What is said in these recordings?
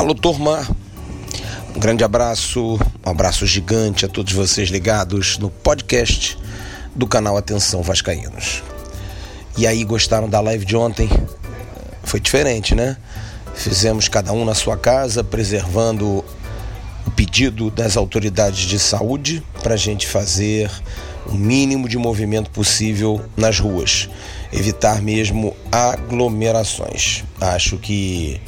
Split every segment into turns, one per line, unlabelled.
Alô, turma. Um grande abraço, um abraço gigante a todos vocês ligados no podcast do canal Atenção Vascaínos. E aí, gostaram da live de ontem? Foi diferente, né? Fizemos cada um na sua casa, preservando o pedido das autoridades de saúde para a gente fazer o mínimo de movimento possível nas ruas, evitar mesmo aglomerações. Acho que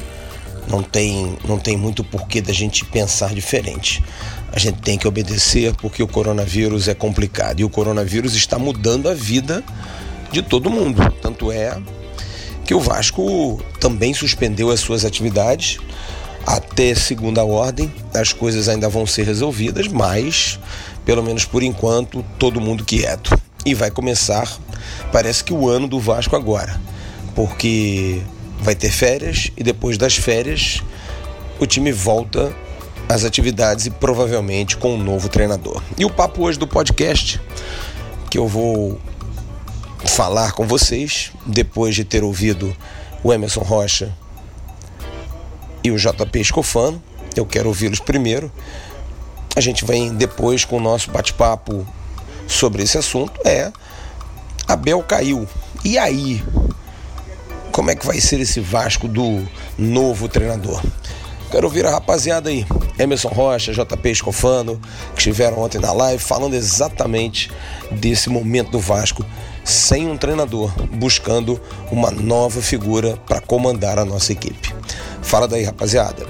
não tem, não tem muito porquê da gente pensar diferente. A gente tem que obedecer porque o coronavírus é complicado e o coronavírus está mudando a vida de todo mundo. Tanto é que o Vasco também suspendeu as suas atividades até segunda ordem. As coisas ainda vão ser resolvidas, mas pelo menos por enquanto todo mundo quieto. E vai começar, parece que o ano do Vasco agora, porque vai ter férias e depois das férias o time volta às atividades e provavelmente com um novo treinador. E o papo hoje do podcast que eu vou falar com vocês depois de ter ouvido o Emerson Rocha e o JP Escofano. Eu quero ouvi-los primeiro. A gente vem depois com o nosso bate-papo sobre esse assunto. É Abel caiu. E aí? Como é que vai ser esse Vasco do novo treinador. Quero ouvir a rapaziada aí, Emerson Rocha, JP Escofano, que estiveram ontem na live falando exatamente desse momento do Vasco sem um treinador, buscando uma nova figura para comandar a nossa equipe. Fala daí, rapaziada.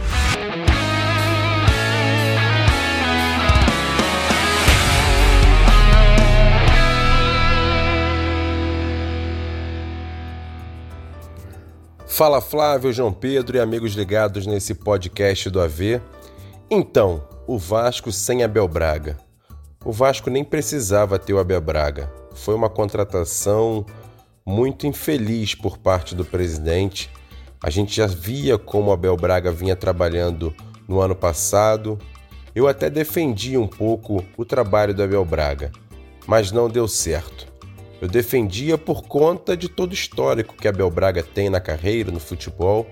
Fala Flávio, João Pedro e amigos ligados nesse podcast do AV. Então, o Vasco sem Abel Braga. O Vasco nem precisava ter o Abel Braga. Foi uma contratação muito infeliz por parte do presidente. A gente já via como o Abel Braga vinha trabalhando no ano passado. Eu até defendi um pouco o trabalho do Abel Braga, mas não deu certo. Eu defendia por conta de todo o histórico que Abel Braga tem na carreira, no futebol,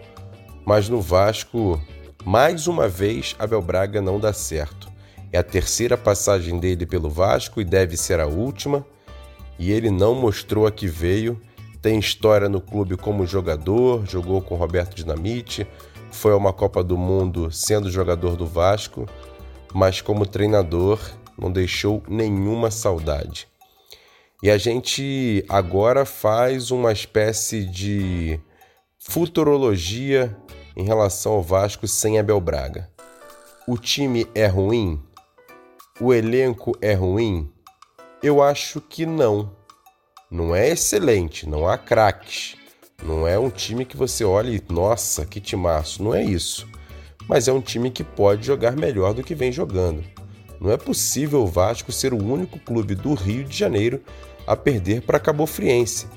mas no Vasco, mais uma vez, Abel Braga não dá certo. É a terceira passagem dele pelo Vasco e deve ser a última, e ele não mostrou a que veio. Tem história no clube como jogador, jogou com Roberto Dinamite, foi a uma Copa do Mundo sendo jogador do Vasco, mas como treinador não deixou nenhuma saudade. E a gente agora faz uma espécie de futurologia em relação ao Vasco sem Abel Braga. O time é ruim? O elenco é ruim? Eu acho que não. Não é excelente, não há craques. Não é um time que você olha e, nossa, que timaço. Não é isso. Mas é um time que pode jogar melhor do que vem jogando. Não é possível o Vasco ser o único clube do Rio de Janeiro a perder para Cabo Friense,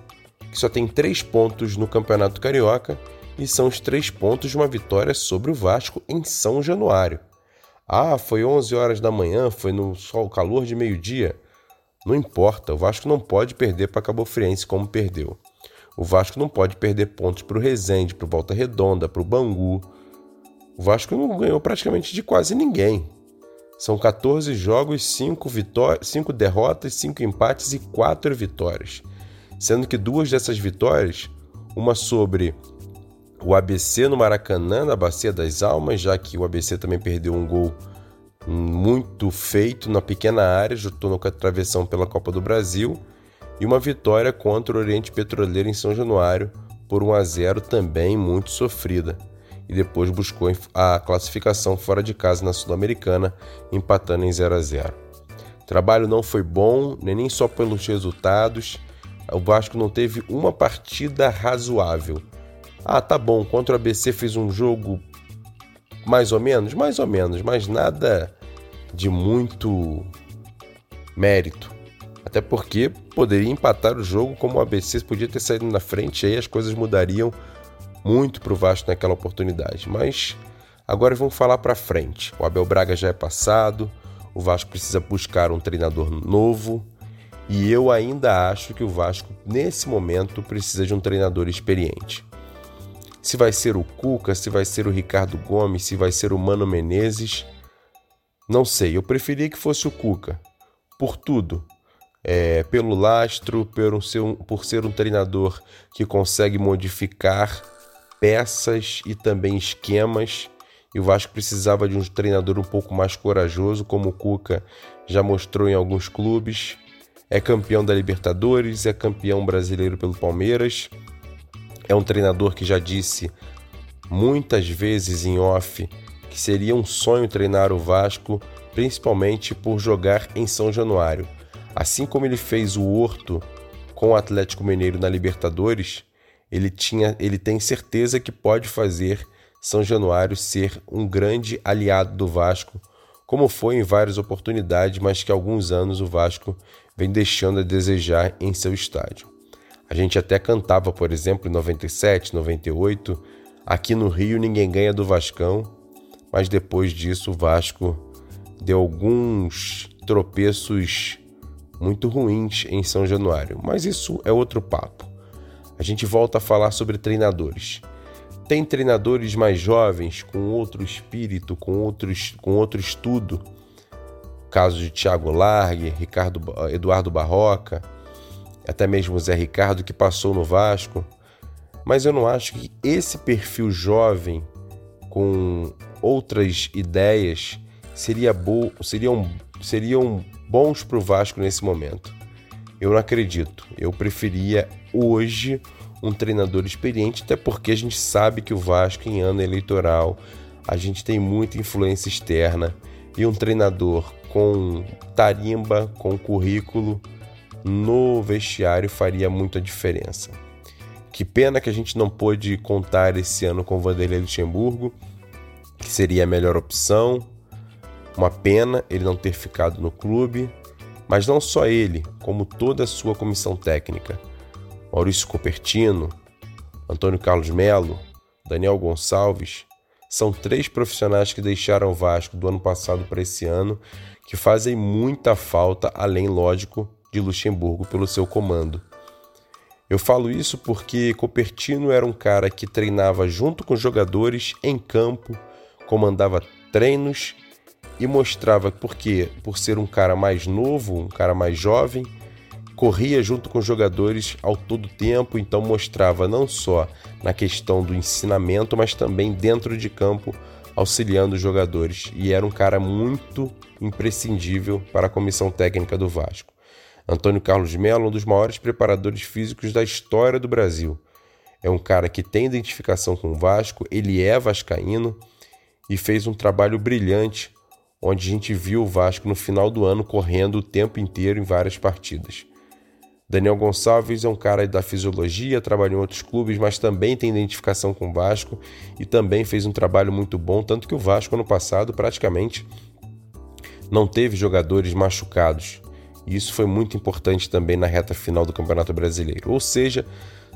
que só tem três pontos no Campeonato Carioca e são os três pontos de uma vitória sobre o Vasco em São Januário. Ah, foi 11 horas da manhã, foi no sol calor de meio-dia. Não importa, o Vasco não pode perder para Cabo Friense como perdeu. O Vasco não pode perder pontos para o Resende, para o Volta Redonda, para o Bangu. O Vasco não ganhou praticamente de quase ninguém. São 14 jogos, 5, vitórias, 5 derrotas, 5 empates e 4 vitórias. Sendo que duas dessas vitórias, uma sobre o ABC no Maracanã, na Bacia das Almas, já que o ABC também perdeu um gol muito feito na pequena área, juntou no travessão pela Copa do Brasil, e uma vitória contra o Oriente Petroleiro em São Januário por 1 a 0 também muito sofrida e depois buscou a classificação fora de casa na Sul-Americana, empatando em 0 a 0. O trabalho não foi bom, nem só pelos resultados. O Vasco não teve uma partida razoável. Ah, tá bom, contra o ABC fez um jogo mais ou menos, mais ou menos, mas nada de muito mérito. Até porque poderia empatar o jogo como o ABC podia ter saído na frente, aí as coisas mudariam muito para o Vasco naquela oportunidade. Mas agora vamos falar para frente. O Abel Braga já é passado, o Vasco precisa buscar um treinador novo e eu ainda acho que o Vasco nesse momento precisa de um treinador experiente. Se vai ser o Cuca, se vai ser o Ricardo Gomes, se vai ser o Mano Menezes. Não sei, eu preferia que fosse o Cuca. Por tudo. É, pelo lastro, por um, por ser um treinador que consegue modificar peças e também esquemas. E o Vasco precisava de um treinador um pouco mais corajoso, como o Cuca já mostrou em alguns clubes. É campeão da Libertadores, é campeão brasileiro pelo Palmeiras. É um treinador que já disse muitas vezes em off que seria um sonho treinar o Vasco, principalmente por jogar em São Januário. Assim como ele fez o Horto com o Atlético Mineiro na Libertadores, ele, tinha, ele tem certeza que pode fazer São Januário ser um grande aliado do Vasco, como foi em várias oportunidades, mas que há alguns anos o Vasco vem deixando a desejar em seu estádio. A gente até cantava, por exemplo, em 97, 98, aqui no Rio ninguém ganha do Vascão, mas depois disso o Vasco deu alguns tropeços muito ruins em São Januário, mas isso é outro papo. A gente volta a falar sobre treinadores. Tem treinadores mais jovens, com outro espírito, com, outros, com outro estudo. Caso de Thiago Largue, Ricardo, Eduardo Barroca, até mesmo Zé Ricardo, que passou no Vasco. Mas eu não acho que esse perfil jovem com outras ideias seria bo seriam, seriam bons para o Vasco nesse momento. Eu não acredito. Eu preferia hoje um treinador experiente, até porque a gente sabe que o Vasco, em ano eleitoral, a gente tem muita influência externa e um treinador com tarimba, com currículo no vestiário faria muita diferença. Que pena que a gente não pôde contar esse ano com o Vanderlei Luxemburgo, que seria a melhor opção. Uma pena ele não ter ficado no clube, mas não só ele, como toda a sua comissão técnica. Maurício Copertino, Antônio Carlos Melo, Daniel Gonçalves, são três profissionais que deixaram o Vasco do ano passado para esse ano, que fazem muita falta, além, lógico, de Luxemburgo pelo seu comando. Eu falo isso porque Copertino era um cara que treinava junto com jogadores em campo, comandava treinos e mostrava porque, por ser um cara mais novo, um cara mais jovem, corria junto com os jogadores ao todo tempo, então mostrava não só na questão do ensinamento, mas também dentro de campo, auxiliando os jogadores. E era um cara muito imprescindível para a comissão técnica do Vasco. Antônio Carlos Melo, um dos maiores preparadores físicos da história do Brasil. É um cara que tem identificação com o Vasco, ele é vascaíno e fez um trabalho brilhante, onde a gente viu o Vasco no final do ano correndo o tempo inteiro em várias partidas. Daniel Gonçalves é um cara da fisiologia, trabalhou em outros clubes, mas também tem identificação com o Vasco e também fez um trabalho muito bom, tanto que o Vasco ano passado praticamente não teve jogadores machucados. E isso foi muito importante também na reta final do Campeonato Brasileiro. Ou seja,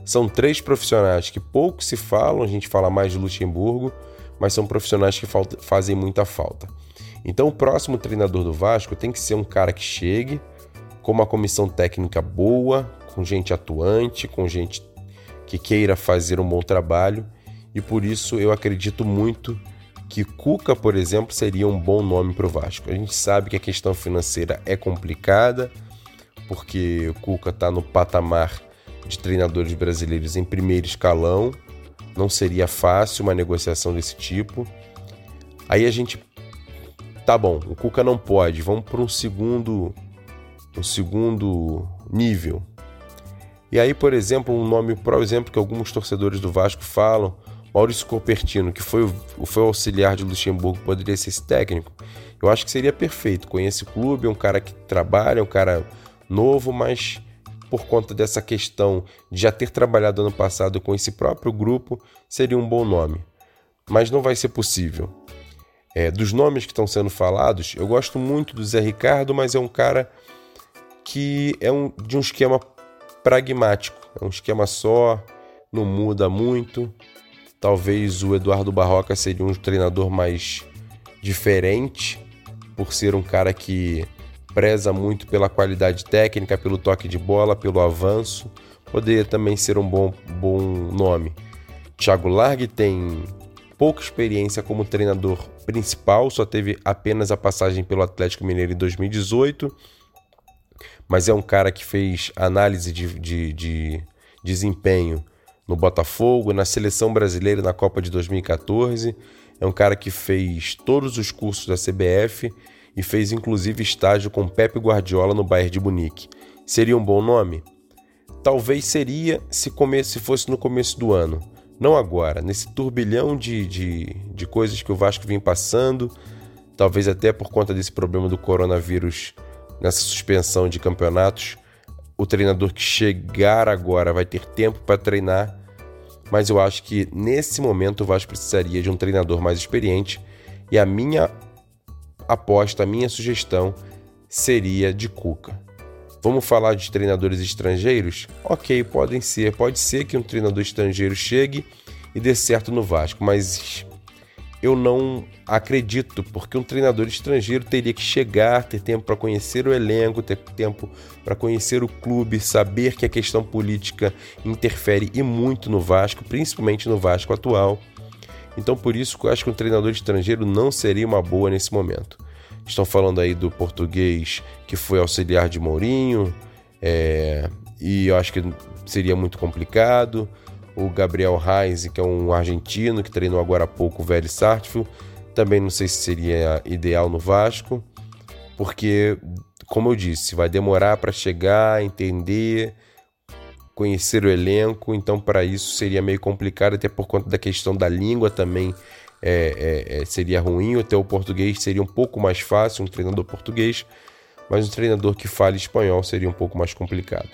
são três profissionais que pouco se falam, a gente fala mais de Luxemburgo, mas são profissionais que fazem muita falta. Então, o próximo treinador do Vasco tem que ser um cara que chegue com uma comissão técnica boa, com gente atuante, com gente que queira fazer um bom trabalho, e por isso eu acredito muito que Cuca, por exemplo, seria um bom nome para o Vasco. A gente sabe que a questão financeira é complicada, porque o Cuca está no patamar de treinadores brasileiros em primeiro escalão. Não seria fácil uma negociação desse tipo. Aí a gente. Tá bom, o Cuca não pode, vamos para um segundo, um segundo nível. E aí, por exemplo, um nome, por exemplo, que alguns torcedores do Vasco falam, Maurício Copertino, que foi, foi auxiliar de Luxemburgo, poderia ser esse técnico, eu acho que seria perfeito. Conhece o clube, é um cara que trabalha, é um cara novo, mas por conta dessa questão de já ter trabalhado ano passado com esse próprio grupo, seria um bom nome. Mas não vai ser possível. É, dos nomes que estão sendo falados, eu gosto muito do Zé Ricardo, mas é um cara que é um, de um esquema pragmático, é um esquema só, não muda muito. Talvez o Eduardo Barroca seria um treinador mais diferente, por ser um cara que preza muito pela qualidade técnica, pelo toque de bola, pelo avanço. Poderia também ser um bom, bom nome. Thiago Largue tem pouca experiência como treinador principal, só teve apenas a passagem pelo Atlético Mineiro em 2018, mas é um cara que fez análise de, de, de desempenho no Botafogo, na seleção brasileira na Copa de 2014. É um cara que fez todos os cursos da CBF e fez inclusive estágio com Pepe Guardiola no Bayern de Munique. Seria um bom nome? Talvez seria se, come se fosse no começo do ano. Não agora, nesse turbilhão de, de, de coisas que o Vasco vem passando, talvez até por conta desse problema do coronavírus, nessa suspensão de campeonatos, o treinador que chegar agora vai ter tempo para treinar, mas eu acho que nesse momento o Vasco precisaria de um treinador mais experiente e a minha aposta, a minha sugestão seria de Cuca. Vamos falar de treinadores estrangeiros? Ok, podem ser. Pode ser que um treinador estrangeiro chegue e dê certo no Vasco, mas eu não acredito, porque um treinador estrangeiro teria que chegar, ter tempo para conhecer o elenco, ter tempo para conhecer o clube, saber que a questão política interfere e muito no Vasco, principalmente no Vasco atual. Então, por isso, eu acho que um treinador estrangeiro não seria uma boa nesse momento. Estão falando aí do português que foi auxiliar de Mourinho, é, e eu acho que seria muito complicado o Gabriel Reis, que é um argentino que treinou agora há pouco o Velho Sartfield. Também não sei se seria ideal no Vasco, porque, como eu disse, vai demorar para chegar, entender, conhecer o elenco. Então, para isso seria meio complicado, até por conta da questão da língua também. É, é, é, seria ruim, até o português seria um pouco mais fácil, um treinador português, mas um treinador que fale espanhol seria um pouco mais complicado.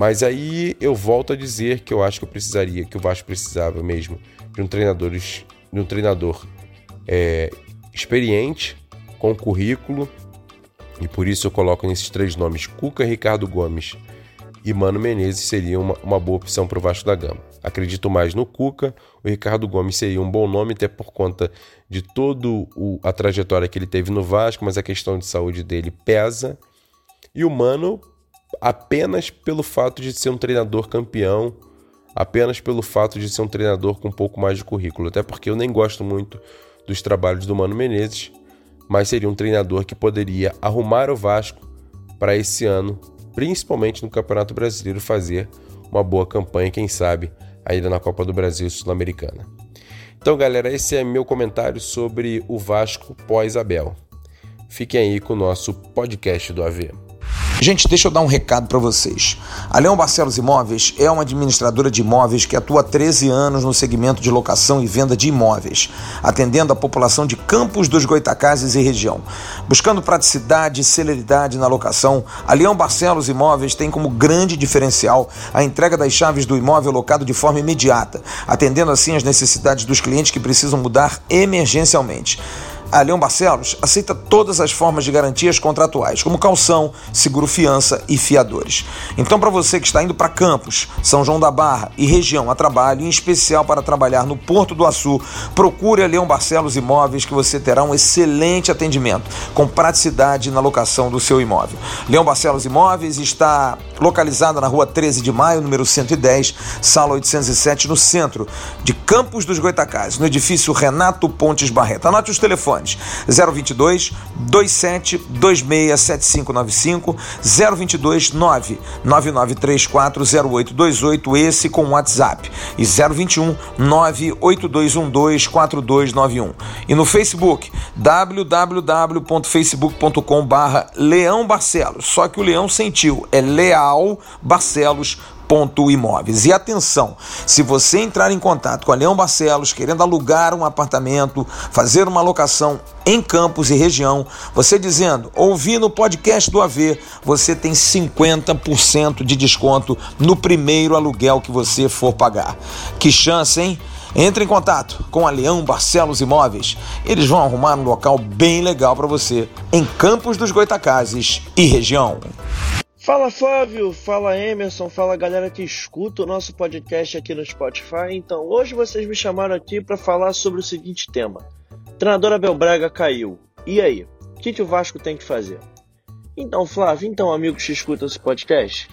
Mas aí eu volto a dizer que eu acho que eu precisaria, que o Vasco precisava mesmo de um treinador, de um treinador é, experiente, com currículo, e por isso eu coloco nesses três nomes: Cuca, Ricardo Gomes e Mano Menezes seria uma, uma boa opção para o Vasco da Gama. Acredito mais no Cuca, o Ricardo Gomes seria um bom nome, até por conta de toda a trajetória que ele teve no Vasco, mas a questão de saúde dele pesa. E o Mano, apenas pelo fato de ser um treinador campeão, apenas pelo fato de ser um treinador com um pouco mais de currículo. Até porque eu nem gosto muito dos trabalhos do Mano Menezes, mas seria um treinador que poderia arrumar o Vasco para esse ano, principalmente no Campeonato Brasileiro, fazer uma boa campanha, quem sabe, ainda na Copa do Brasil Sul-Americana. Então, galera, esse é meu comentário sobre o Vasco pós-Abel. Fiquem aí com o nosso podcast do AV.
Gente, deixa eu dar um recado para vocês. A Leão Barcelos Imóveis é uma administradora de imóveis que atua há 13 anos no segmento de locação e venda de imóveis, atendendo a população de Campos dos Goitacazes e região. Buscando praticidade e celeridade na locação, a Leão Barcelos Imóveis tem como grande diferencial a entrega das chaves do imóvel locado de forma imediata, atendendo assim as necessidades dos clientes que precisam mudar emergencialmente. A Leão Barcelos aceita todas as formas de garantias contratuais, como calção, seguro-fiança e fiadores. Então, para você que está indo para Campos, São João da Barra e região a trabalho, em especial para trabalhar no Porto do Açu, procure a Leão Barcelos Imóveis que você terá um excelente atendimento, com praticidade na locação do seu imóvel. Leão Barcelos Imóveis está localizada na rua 13 de maio, número 110, sala 807, no centro de Campos dos Goitacazes, no edifício Renato Pontes Barreto. Anote os telefones telefones. 022 27 26 7595 022 99934 0828 esse com WhatsApp. E 021 98212 4291 e no Facebook www.facebook.com barra Leão Barcelos. Só que o Leão sentiu é Leal Barcelos Imóveis. E atenção, se você entrar em contato com a Leão Barcelos querendo alugar um apartamento, fazer uma locação em Campos e região, você dizendo, ouvi no podcast do AV, você tem 50% de desconto no primeiro aluguel que você for pagar. Que chance, hein? Entre em contato com a Leão Barcelos Imóveis. Eles vão arrumar um local bem legal para você em Campos dos Goitacazes e região.
Fala Flávio, fala Emerson, fala galera que escuta o nosso podcast aqui no Spotify. Então, hoje vocês me chamaram aqui para falar sobre o seguinte tema: Treinador Abel Braga caiu. E aí? O que, que o Vasco tem que fazer? Então, Flávio, então, amigos que escutam esse podcast,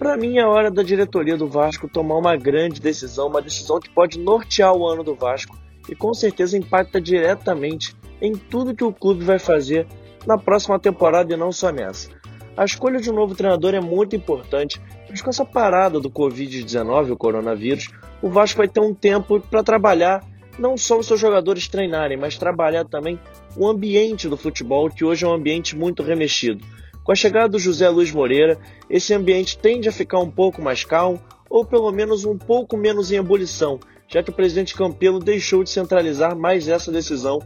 Para mim é hora da diretoria do Vasco tomar uma grande decisão, uma decisão que pode nortear o ano do Vasco e com certeza impacta diretamente em tudo que o clube vai fazer na próxima temporada e não só nessa. A escolha de um novo treinador é muito importante, mas com essa parada do Covid-19, o coronavírus, o Vasco vai ter um tempo para trabalhar não só os seus jogadores treinarem, mas trabalhar também o ambiente do futebol, que hoje é um ambiente muito remexido. Com a chegada do José Luiz Moreira, esse ambiente tende a ficar um pouco mais calmo, ou pelo menos um pouco menos em ebulição, já que o presidente Campelo deixou de centralizar mais essa decisão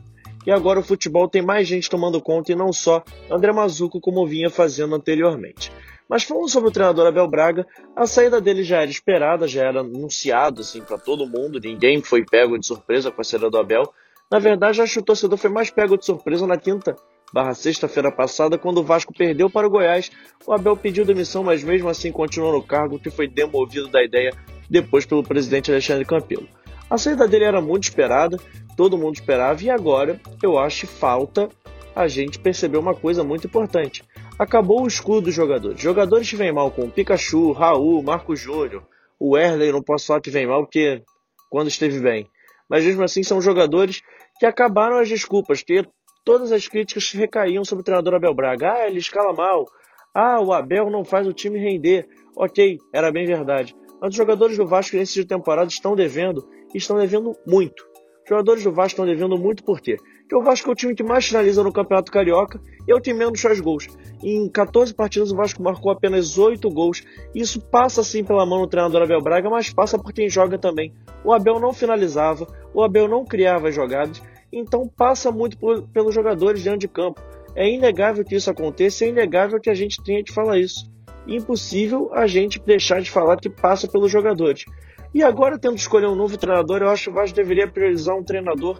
e agora o futebol tem mais gente tomando conta e não só André Mazuco como vinha fazendo anteriormente. Mas falando sobre o treinador Abel Braga, a saída dele já era esperada, já era anunciado assim para todo mundo, ninguém foi pego de surpresa com a saída do Abel. Na verdade, acho que o torcedor foi mais pego de surpresa na quinta barra sexta-feira passada, quando o Vasco perdeu para o Goiás. O Abel pediu demissão, mas mesmo assim continuou no cargo, que foi demovido da ideia depois pelo presidente Alexandre Campelo. A saída dele era muito esperada, todo mundo esperava, e agora eu acho falta a gente perceber uma coisa muito importante. Acabou o escudo dos jogadores. Jogadores que vêm mal com Pikachu, Raul, Marco Júnior, o Erley, não posso falar que vem mal, porque quando esteve bem. Mas mesmo assim são jogadores que acabaram as desculpas, que todas as críticas recaíam sobre o treinador Abel Braga. Ah, ele escala mal. Ah, o Abel não faz o time render. Ok, era bem verdade. Mas os jogadores do Vasco nesse de temporada estão devendo, e estão devendo muito. Os jogadores do Vasco estão devendo muito por quê? Porque o Vasco é o time que mais finaliza no Campeonato Carioca e é o time menos faz gols. Em 14 partidas o Vasco marcou apenas 8 gols. Isso passa sim pela mão do treinador Abel Braga, mas passa por quem joga também. O Abel não finalizava, o Abel não criava jogadas, então passa muito por, pelos jogadores dentro de campo. É inegável que isso aconteça, é inegável que a gente tenha de falar isso. Impossível a gente deixar de falar que passa pelos jogadores. E agora, tendo escolher um novo treinador, eu acho que o Vasco deveria priorizar um treinador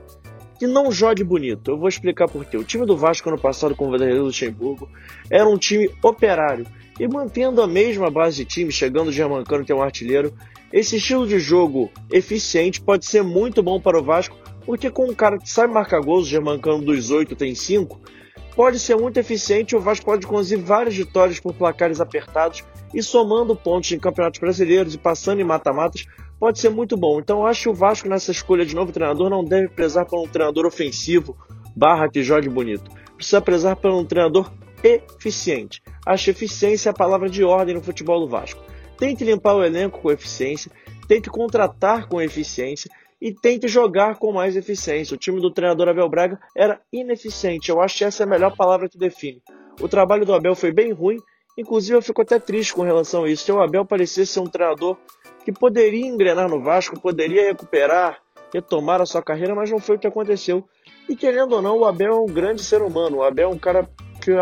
que não jogue bonito. Eu vou explicar por quê. O time do Vasco ano passado com o Vanderlei Luxemburgo era um time operário. E mantendo a mesma base de time, chegando o Germancano, que é um artilheiro, esse estilo de jogo eficiente pode ser muito bom para o Vasco, porque com um cara que sabe marcar gols, o Germancano dos oito tem cinco, pode ser muito eficiente o Vasco pode conduzir várias vitórias por placares apertados e somando pontos em campeonatos brasileiros e passando em mata-matas pode ser muito bom. Então eu acho que o Vasco nessa escolha de novo treinador não deve prezar por um treinador ofensivo barra que jogue bonito. Precisa prezar por um treinador eficiente. Acho eficiência a palavra de ordem no futebol do Vasco. Tem que limpar o elenco com eficiência, tem que contratar com eficiência e tem que jogar com mais eficiência. O time do treinador Abel Braga era ineficiente. Eu acho que essa é a melhor palavra que define. O trabalho do Abel foi bem ruim, inclusive eu fico até triste com relação a isso. Se o Abel parecia ser um treinador que poderia engrenar no Vasco, poderia recuperar, retomar a sua carreira, mas não foi o que aconteceu. E querendo ou não, o Abel é um grande ser humano. O Abel é um cara que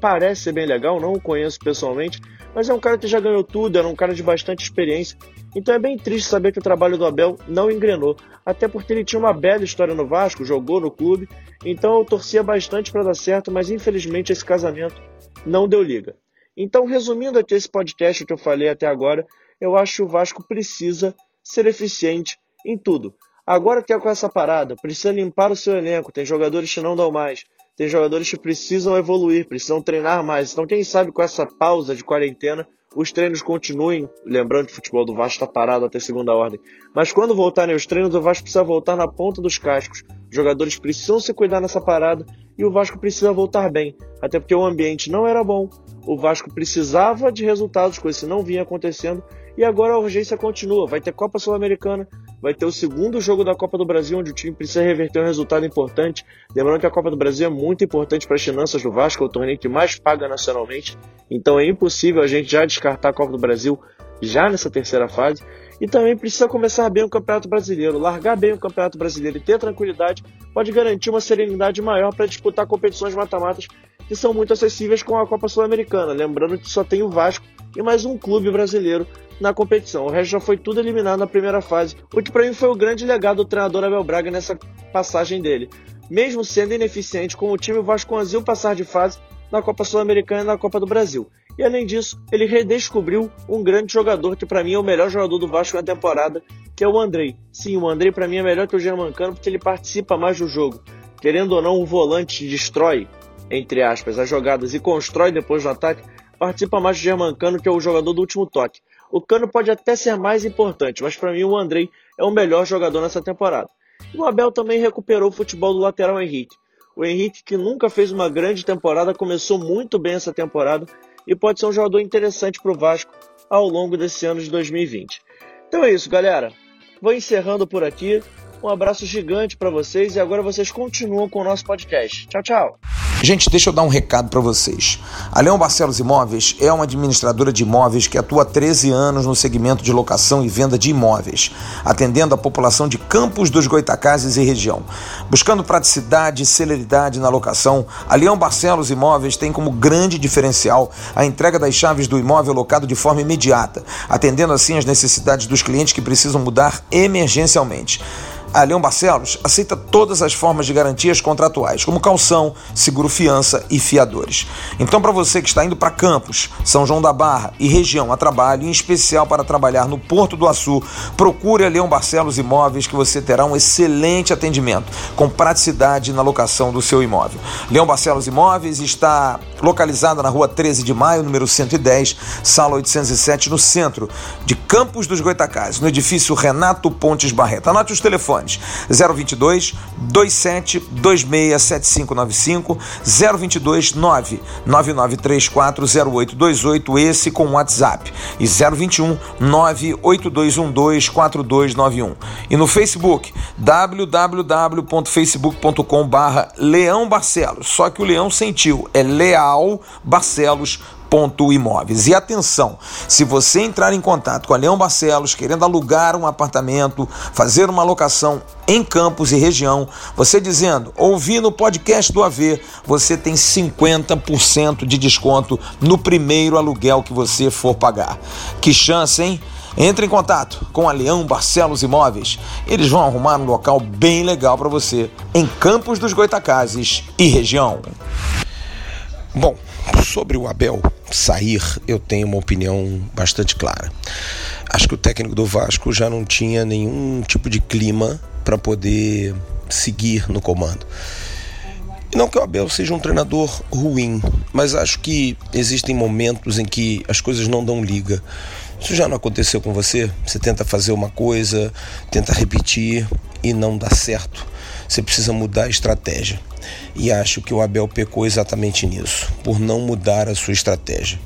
parece ser bem legal, não o conheço pessoalmente, mas é um cara que já ganhou tudo, era um cara de bastante experiência. Então é bem triste saber que o trabalho do Abel não engrenou, até porque ele tinha uma bela história no Vasco, jogou no clube, então eu torcia bastante para dar certo, mas infelizmente esse casamento não deu liga. Então, resumindo aqui esse podcast que eu falei até agora, eu acho que o Vasco precisa ser eficiente em tudo. Agora que é com essa parada, precisa limpar o seu elenco, tem jogadores que não dão mais, tem jogadores que precisam evoluir, precisam treinar mais. Então, quem sabe com essa pausa de quarentena, os treinos continuem. Lembrando que o futebol do Vasco está parado até segunda ordem. Mas quando voltarem os treinos, o Vasco precisa voltar na ponta dos cascos. Os jogadores precisam se cuidar nessa parada e o Vasco precisa voltar bem. Até porque o ambiente não era bom. O Vasco precisava de resultados, coisa que não vinha acontecendo. E agora a urgência continua. Vai ter Copa Sul-Americana, vai ter o segundo jogo da Copa do Brasil, onde o time precisa reverter um resultado importante. Lembrando que a Copa do Brasil é muito importante para as finanças do Vasco, é o torneio que mais paga nacionalmente. Então é impossível a gente já descartar a Copa do Brasil já nessa terceira fase. E também precisa começar bem o Campeonato Brasileiro. Largar bem o Campeonato Brasileiro e ter tranquilidade pode garantir uma serenidade maior para disputar competições mata-matas que são muito acessíveis com a Copa Sul-Americana. Lembrando que só tem o Vasco e mais um clube brasileiro na competição. O resto já foi tudo eliminado na primeira fase, o que para mim foi o grande legado do treinador Abel Braga nessa passagem dele. Mesmo sendo ineficiente com o time, o Vasco conseguiu passar de fase na Copa Sul-Americana e na Copa do Brasil. E além disso, ele redescobriu um grande jogador que para mim é o melhor jogador do Vasco na temporada, que é o Andrei. Sim, o Andrei para mim é melhor que o Germancano porque ele participa mais do jogo. Querendo ou não, o volante destrói, entre aspas, as jogadas e constrói depois no ataque participa mais do Germancano, que é o jogador do último toque. O Cano pode até ser mais importante, mas para mim o Andrei é o melhor jogador nessa temporada. E o Abel também recuperou o futebol do lateral Henrique. O Henrique, que nunca fez uma grande temporada, começou muito bem essa temporada e pode ser um jogador interessante para o Vasco ao longo desse ano de 2020. Então é isso, galera. Vou encerrando por aqui. Um abraço gigante para vocês e agora vocês continuam com o nosso podcast. Tchau, tchau.
Gente, deixa eu dar um recado para vocês. A Leão Barcelos Imóveis é uma administradora de imóveis que atua há 13 anos no segmento de locação e venda de imóveis, atendendo a população de Campos dos Goitacazes e região. Buscando praticidade e celeridade na locação, a Leão Barcelos Imóveis tem como grande diferencial a entrega das chaves do imóvel locado de forma imediata, atendendo assim as necessidades dos clientes que precisam mudar emergencialmente. A Leão Barcelos aceita todas as formas de garantias contratuais, como calção, seguro fiança e fiadores. Então, para você que está indo para Campos, São João da Barra e região a trabalho, em especial para trabalhar no Porto do Açu, procure a Leão Barcelos Imóveis que você terá um excelente atendimento, com praticidade na locação do seu imóvel. Leão Barcelos Imóveis está localizada na rua 13 de maio, número 110, sala 807, no centro de Campos dos Goitacazes, no edifício Renato Pontes Barreto. Anote os telefones telefones. 022 27 26 7595 022 9 9934 0828 esse com WhatsApp. E 021 98212 4291 e no Facebook www.facebook.com barra Leão Barcelos. Só que o Leão sentiu é Leal Barcelos Imóveis. E atenção, se você entrar em contato com a Leão Barcelos querendo alugar um apartamento, fazer uma locação em Campos e região, você dizendo, ouvi no podcast do AV, você tem 50% de desconto no primeiro aluguel que você for pagar. Que chance, hein? Entre em contato com a Leão Barcelos Imóveis. Eles vão arrumar um local bem legal para você em Campos dos Goitacazes e região. Bom, sobre o Abel sair, eu tenho uma opinião bastante clara. Acho que o técnico do Vasco já não tinha nenhum tipo de clima para poder seguir no comando. Não que o Abel seja um treinador ruim, mas acho que existem momentos em que as coisas não dão liga. Isso já não aconteceu com você? Você tenta fazer uma coisa, tenta repetir e não dá certo. Você precisa mudar a estratégia. E acho que o Abel pecou exatamente nisso, por não mudar a sua estratégia.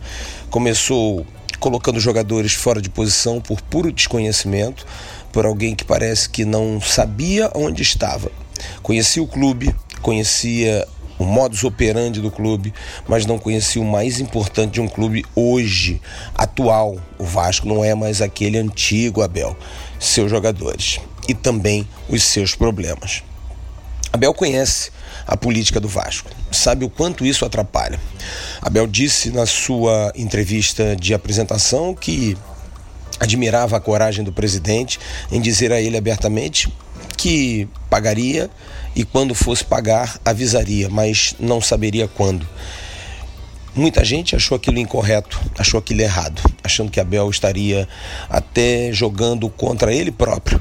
Começou colocando jogadores fora de posição por puro desconhecimento, por alguém que parece que não sabia onde estava. Conhecia o clube, conhecia o modus operandi do clube, mas não conhecia o mais importante de um clube hoje, atual. O Vasco não é mais aquele antigo Abel, seus jogadores e também os seus problemas. Abel conhece a política do Vasco, sabe o quanto isso atrapalha. Abel disse na sua entrevista de apresentação que admirava a coragem do presidente em dizer a ele abertamente que pagaria e quando fosse pagar avisaria, mas não saberia quando. Muita gente achou aquilo incorreto, achou aquilo errado, achando que Abel estaria até jogando contra ele próprio.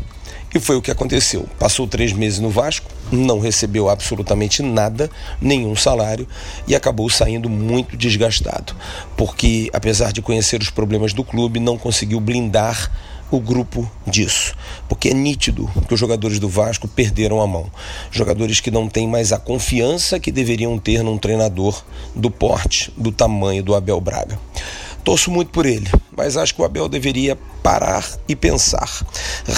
E foi o que aconteceu. Passou três meses no Vasco, não recebeu absolutamente nada, nenhum salário, e acabou saindo muito desgastado, porque, apesar de conhecer os problemas do clube, não conseguiu blindar o grupo disso, porque é nítido que os jogadores do Vasco perderam a mão. Jogadores que não têm mais a confiança que deveriam ter num treinador do porte, do tamanho do Abel Braga. Torço muito por ele, mas acho que o Abel deveria parar e pensar,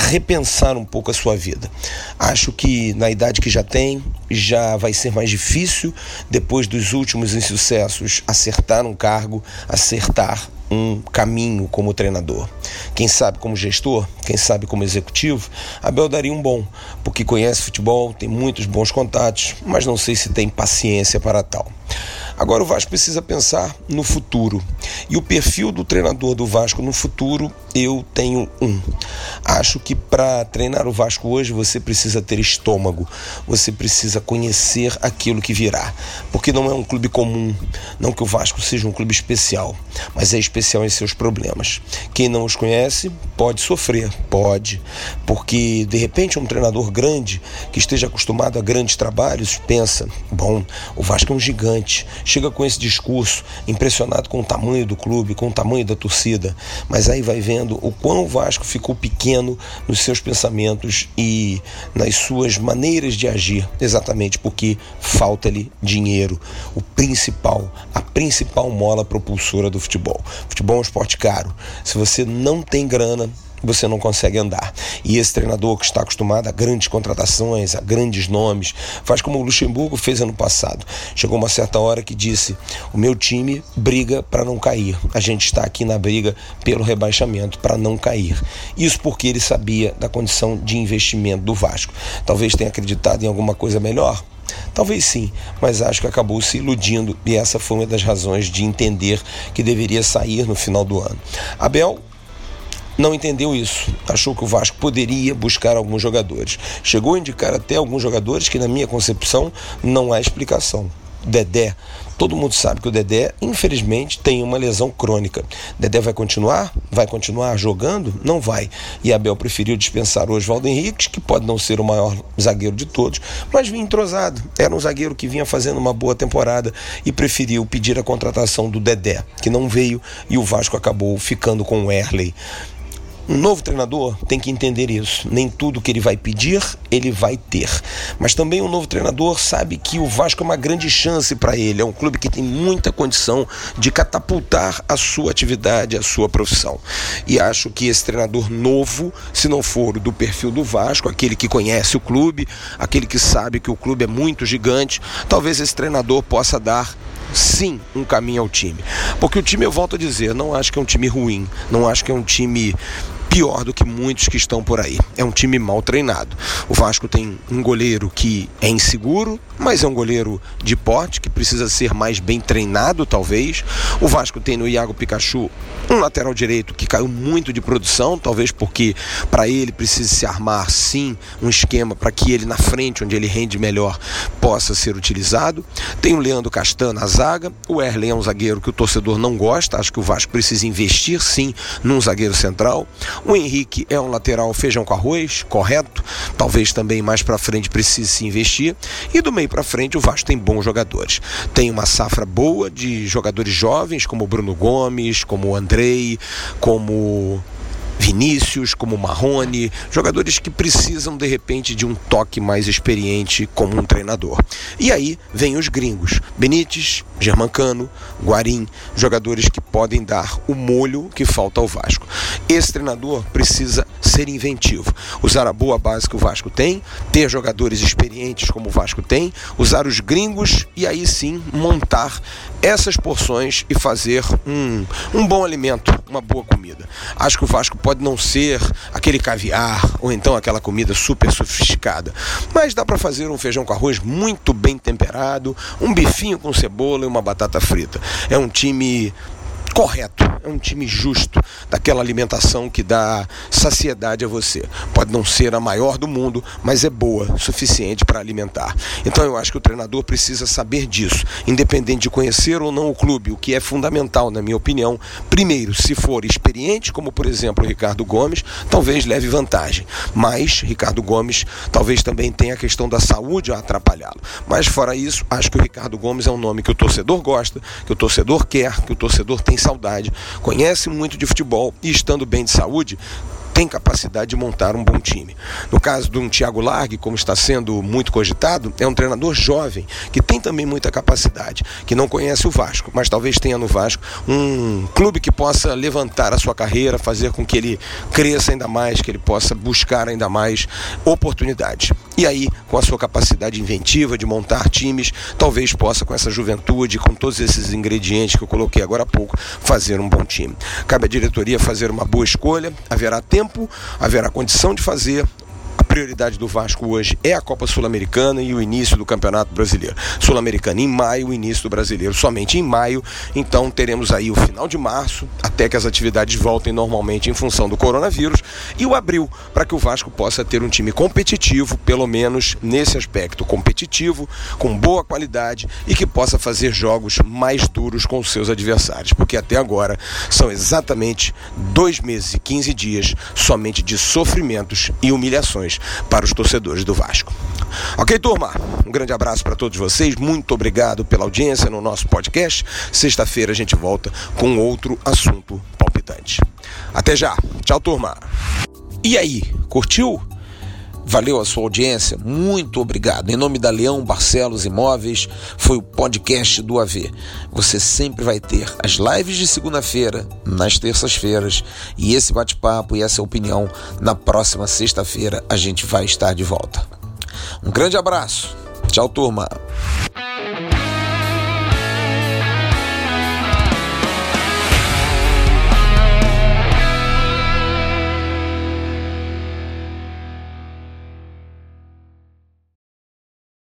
repensar um pouco a sua vida. Acho que na idade que já tem, já vai ser mais difícil, depois dos últimos insucessos, acertar um cargo, acertar um caminho como treinador. Quem sabe como gestor, quem sabe como executivo, Abel daria um bom, porque conhece futebol, tem muitos bons contatos, mas não sei se tem paciência para tal. Agora o Vasco precisa pensar no futuro. E o perfil do treinador do Vasco no futuro eu tenho um. Acho que para treinar o Vasco hoje você precisa ter estômago, você precisa conhecer aquilo que virá, porque não é um clube comum, não que o Vasco seja um clube especial, mas é especial em seus problemas. Quem não os conhece pode sofrer, pode, porque de repente um treinador grande que esteja acostumado a grandes trabalhos pensa: bom, o Vasco é um gigante, chega com esse discurso impressionado com o tamanho do clube, com o tamanho da torcida, mas aí vai vendo o quão o Vasco ficou pequeno nos seus pensamentos e nas suas maneiras de agir, exatamente porque falta-lhe dinheiro, o principal, a principal mola propulsora do futebol. Futebol é um esporte caro. Se você não tem grana, você não consegue andar. E esse treinador que está acostumado a grandes contratações, a grandes nomes, faz como o Luxemburgo fez ano passado. Chegou uma certa hora que disse: O meu time briga para não cair. A gente está aqui na briga pelo rebaixamento para não cair. Isso porque ele sabia da condição de investimento do Vasco. Talvez tenha acreditado em alguma coisa melhor. Talvez sim, mas acho que acabou se iludindo e essa foi uma das razões de entender que deveria sair no final do ano. Abel não entendeu isso. Achou que o Vasco poderia buscar alguns jogadores. Chegou a indicar até alguns jogadores que, na minha concepção, não há explicação. Dedé. Todo mundo sabe que o Dedé, infelizmente, tem uma lesão crônica. Dedé vai continuar? Vai continuar jogando? Não vai. E Abel preferiu dispensar o Oswaldo que pode não ser o maior zagueiro de todos, mas vinha entrosado. Era um zagueiro que vinha fazendo uma boa temporada e preferiu pedir a contratação do Dedé, que não veio e o Vasco acabou ficando com o Erley. Um novo treinador tem que entender isso. Nem tudo que ele vai pedir, ele vai ter. Mas também um novo treinador sabe que o Vasco é uma grande chance para ele. É um clube que tem muita condição de catapultar a sua atividade, a sua profissão. E acho que esse treinador novo, se não for do perfil do Vasco, aquele que conhece o clube, aquele que sabe que o clube é muito gigante, talvez esse treinador possa dar sim um caminho ao time. Porque o time, eu volto a dizer, não acho que é um time ruim, não acho que é um time pior do que muitos que estão por aí. É um time mal treinado. O Vasco tem um goleiro que é inseguro, mas é um goleiro de porte que precisa ser mais bem treinado, talvez. O Vasco tem no Iago Pikachu um lateral direito que caiu muito de produção, talvez porque para ele precise se armar sim um esquema para que ele na frente, onde ele rende melhor, possa ser utilizado. Tem o Leandro Castan na zaga. O Erlen é um zagueiro que o torcedor não gosta. Acho que o Vasco precisa investir sim num zagueiro central. O Henrique é um lateral feijão com arroz, correto. Talvez também mais para frente precise se investir. E do meio para frente o Vasco tem bons jogadores. Tem uma safra boa de jogadores jovens, como Bruno Gomes, como o Andrei, como Vinícius, como Marrone, jogadores que precisam de repente de um toque mais experiente como um treinador. E aí vem os gringos, Benítez, Germancano, Guarim, jogadores que podem dar o molho que falta ao Vasco. Esse treinador precisa ser inventivo, usar a boa base que o Vasco tem, ter jogadores experientes como o Vasco tem, usar os gringos e aí sim montar essas porções e fazer um, um bom alimento, uma boa comida. Acho que o Vasco pode não ser aquele caviar ou então aquela comida super sofisticada, mas dá para fazer um feijão com arroz muito bem temperado, um bifinho com cebola e uma batata frita. É um time correto, é um time justo, daquela alimentação que dá saciedade a você. Pode não ser a maior do mundo, mas é boa, suficiente para alimentar. Então eu acho que o treinador precisa saber disso, independente de conhecer ou não o clube, o que é fundamental, na minha opinião. Primeiro, se for experiente, como por exemplo o Ricardo Gomes, talvez leve vantagem. Mas Ricardo Gomes talvez também tenha a questão da saúde a atrapalhá-lo. Mas fora isso, acho que o Ricardo Gomes é um nome que o torcedor gosta, que o torcedor quer, que o torcedor tem saudade, conhece muito de futebol e estando bem de saúde, tem capacidade de montar um bom time. No caso de um Thiago Largue, como está sendo muito cogitado, é um treinador jovem, que tem também muita capacidade, que não conhece o Vasco, mas talvez tenha no Vasco um clube que possa levantar a sua carreira, fazer com que ele cresça ainda mais, que ele possa buscar ainda mais oportunidades. E aí, com a sua capacidade inventiva de montar times, talvez possa, com essa juventude, com todos esses ingredientes que eu coloquei agora há pouco, fazer um bom time. Cabe à diretoria fazer uma boa escolha, haverá tempo haverá condição de fazer A prioridade do Vasco hoje é a Copa Sul-Americana e o início do Campeonato Brasileiro. Sul-Americana em maio, o início do Brasileiro somente em maio. Então teremos aí o final de março, até que as atividades voltem normalmente em função do coronavírus, e o abril, para que o Vasco possa ter um time competitivo, pelo menos nesse aspecto competitivo, com boa qualidade e que possa fazer jogos mais duros com seus adversários. Porque até agora são exatamente dois meses e 15 dias somente de sofrimentos e humilhações para os torcedores do Vasco. Ok, turma? Um grande abraço para todos vocês. Muito obrigado pela audiência no nosso podcast. Sexta-feira a gente volta com outro assunto palpitante. Até já. Tchau, turma. E aí, curtiu? Valeu a sua audiência, muito obrigado. Em nome da Leão Barcelos Imóveis, foi o podcast do AV. Você sempre vai ter as lives de segunda-feira, nas terças-feiras, e esse bate-papo e essa opinião na próxima sexta-feira a gente vai estar de volta. Um grande abraço. Tchau, turma.